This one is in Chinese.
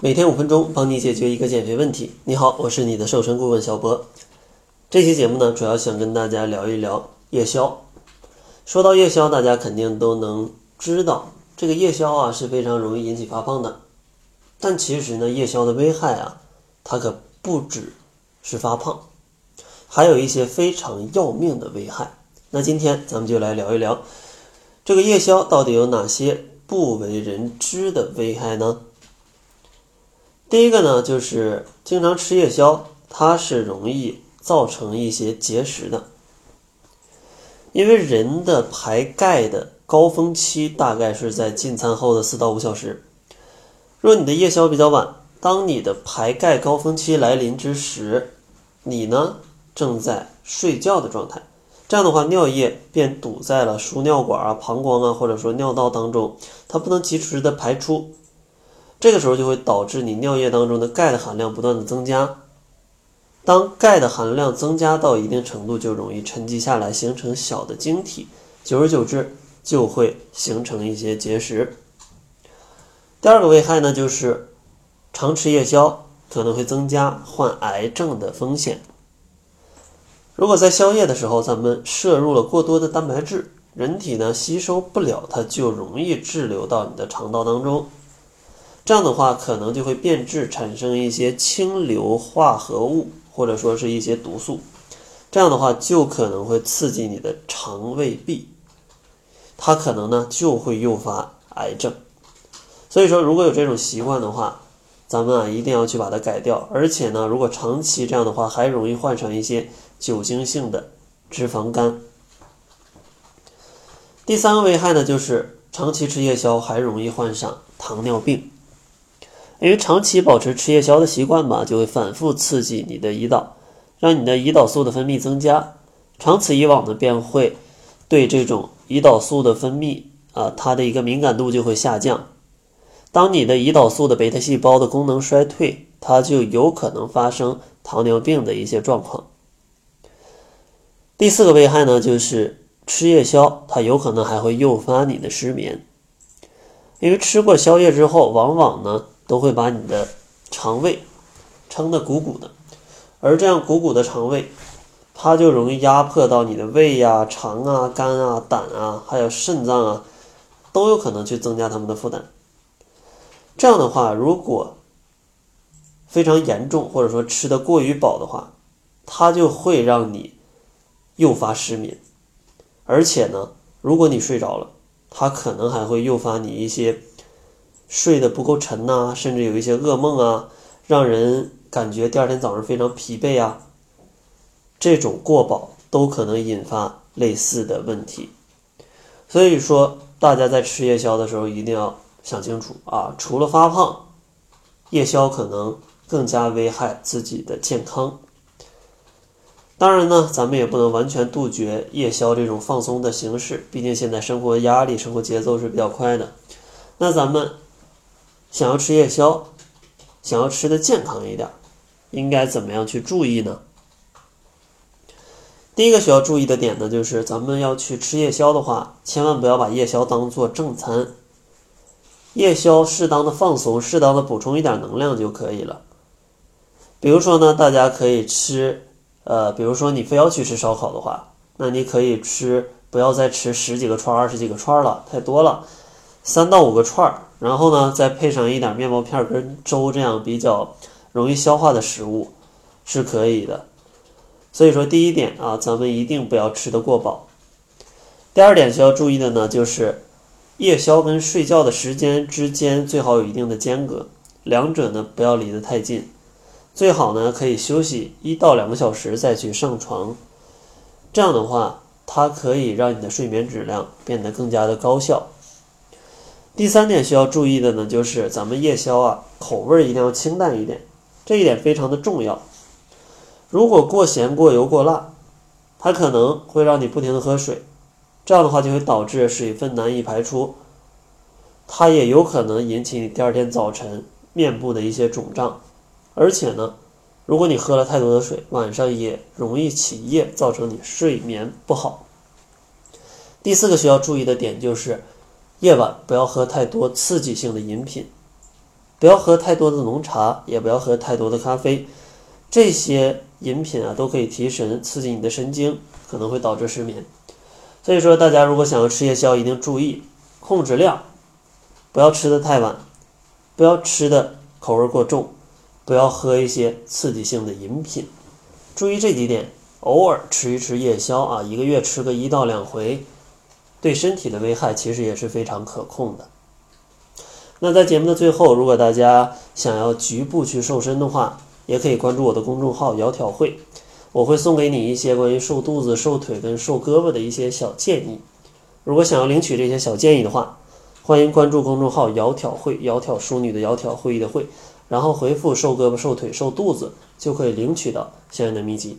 每天五分钟，帮你解决一个减肥问题。你好，我是你的瘦身顾问小博。这期节目呢，主要想跟大家聊一聊夜宵。说到夜宵，大家肯定都能知道，这个夜宵啊是非常容易引起发胖的。但其实呢，夜宵的危害啊，它可不只是发胖，还有一些非常要命的危害。那今天咱们就来聊一聊，这个夜宵到底有哪些不为人知的危害呢？第一个呢，就是经常吃夜宵，它是容易造成一些结石的。因为人的排钙的高峰期大概是在进餐后的四到五小时。若你的夜宵比较晚，当你的排钙高峰期来临之时，你呢正在睡觉的状态，这样的话尿液便堵在了输尿管啊、膀胱啊，或者说尿道当中，它不能及时的排出。这个时候就会导致你尿液当中的钙的含量不断的增加，当钙的含量增加到一定程度，就容易沉积下来，形成小的晶体，久而久之就会形成一些结石。第二个危害呢，就是常吃夜宵可能会增加患癌症的风险。如果在宵夜的时候，咱们摄入了过多的蛋白质，人体呢吸收不了，它就容易滞留到你的肠道当中。这样的话，可能就会变质，产生一些氢硫化合物，或者说是一些毒素。这样的话，就可能会刺激你的肠胃壁，它可能呢就会诱发癌症。所以说，如果有这种习惯的话，咱们啊一定要去把它改掉。而且呢，如果长期这样的话，还容易患上一些酒精性的脂肪肝。第三个危害呢，就是长期吃夜宵还容易患上糖尿病。因为长期保持吃夜宵的习惯吧，就会反复刺激你的胰岛，让你的胰岛素的分泌增加。长此以往呢，便会对这种胰岛素的分泌啊，它的一个敏感度就会下降。当你的胰岛素的贝塔细胞的功能衰退，它就有可能发生糖尿病的一些状况。第四个危害呢，就是吃夜宵，它有可能还会诱发你的失眠，因为吃过宵夜之后，往往呢。都会把你的肠胃撑得鼓鼓的，而这样鼓鼓的肠胃，它就容易压迫到你的胃呀、肠啊、肝啊、胆啊，还有肾脏啊，都有可能去增加他们的负担。这样的话，如果非常严重，或者说吃的过于饱的话，它就会让你诱发失眠，而且呢，如果你睡着了，它可能还会诱发你一些。睡得不够沉呐，甚至有一些噩梦啊，让人感觉第二天早上非常疲惫啊。这种过饱都可能引发类似的问题。所以说，大家在吃夜宵的时候一定要想清楚啊，除了发胖，夜宵可能更加危害自己的健康。当然呢，咱们也不能完全杜绝夜宵这种放松的形式，毕竟现在生活压力、生活节奏是比较快的。那咱们。想要吃夜宵，想要吃的健康一点，应该怎么样去注意呢？第一个需要注意的点呢，就是咱们要去吃夜宵的话，千万不要把夜宵当做正餐。夜宵适当的放松，适当的补充一点能量就可以了。比如说呢，大家可以吃，呃，比如说你非要去吃烧烤的话，那你可以吃，不要再吃十几个串、二十几个串了，太多了。三到五个串儿，然后呢，再配上一点面包片跟粥，这样比较容易消化的食物是可以的。所以说，第一点啊，咱们一定不要吃得过饱。第二点需要注意的呢，就是夜宵跟睡觉的时间之间最好有一定的间隔，两者呢不要离得太近。最好呢可以休息一到两个小时再去上床，这样的话，它可以让你的睡眠质量变得更加的高效。第三点需要注意的呢，就是咱们夜宵啊，口味一定要清淡一点，这一点非常的重要。如果过咸、过油、过辣，它可能会让你不停的喝水，这样的话就会导致水分难以排出，它也有可能引起你第二天早晨面部的一些肿胀。而且呢，如果你喝了太多的水，晚上也容易起夜，造成你睡眠不好。第四个需要注意的点就是。夜晚不要喝太多刺激性的饮品，不要喝太多的浓茶，也不要喝太多的咖啡，这些饮品啊都可以提神，刺激你的神经，可能会导致失眠。所以说，大家如果想要吃夜宵，一定注意控制量，不要吃的太晚，不要吃的口味过重，不要喝一些刺激性的饮品。注意这几点，偶尔吃一吃夜宵啊，一个月吃个一到两回，对身体的危害其实也是非常可控的。那在节目的最后，如果大家想要局部去瘦身的话，也可以关注我的公众号“窈窕会”，我会送给你一些关于瘦肚子、瘦腿跟瘦胳膊的一些小建议。如果想要领取这些小建议的话，欢迎关注公众号“窈窕会”，窈窕淑女的窈窕会议的会，然后回复“瘦胳膊、瘦腿、瘦肚子”，就可以领取到相应的秘籍。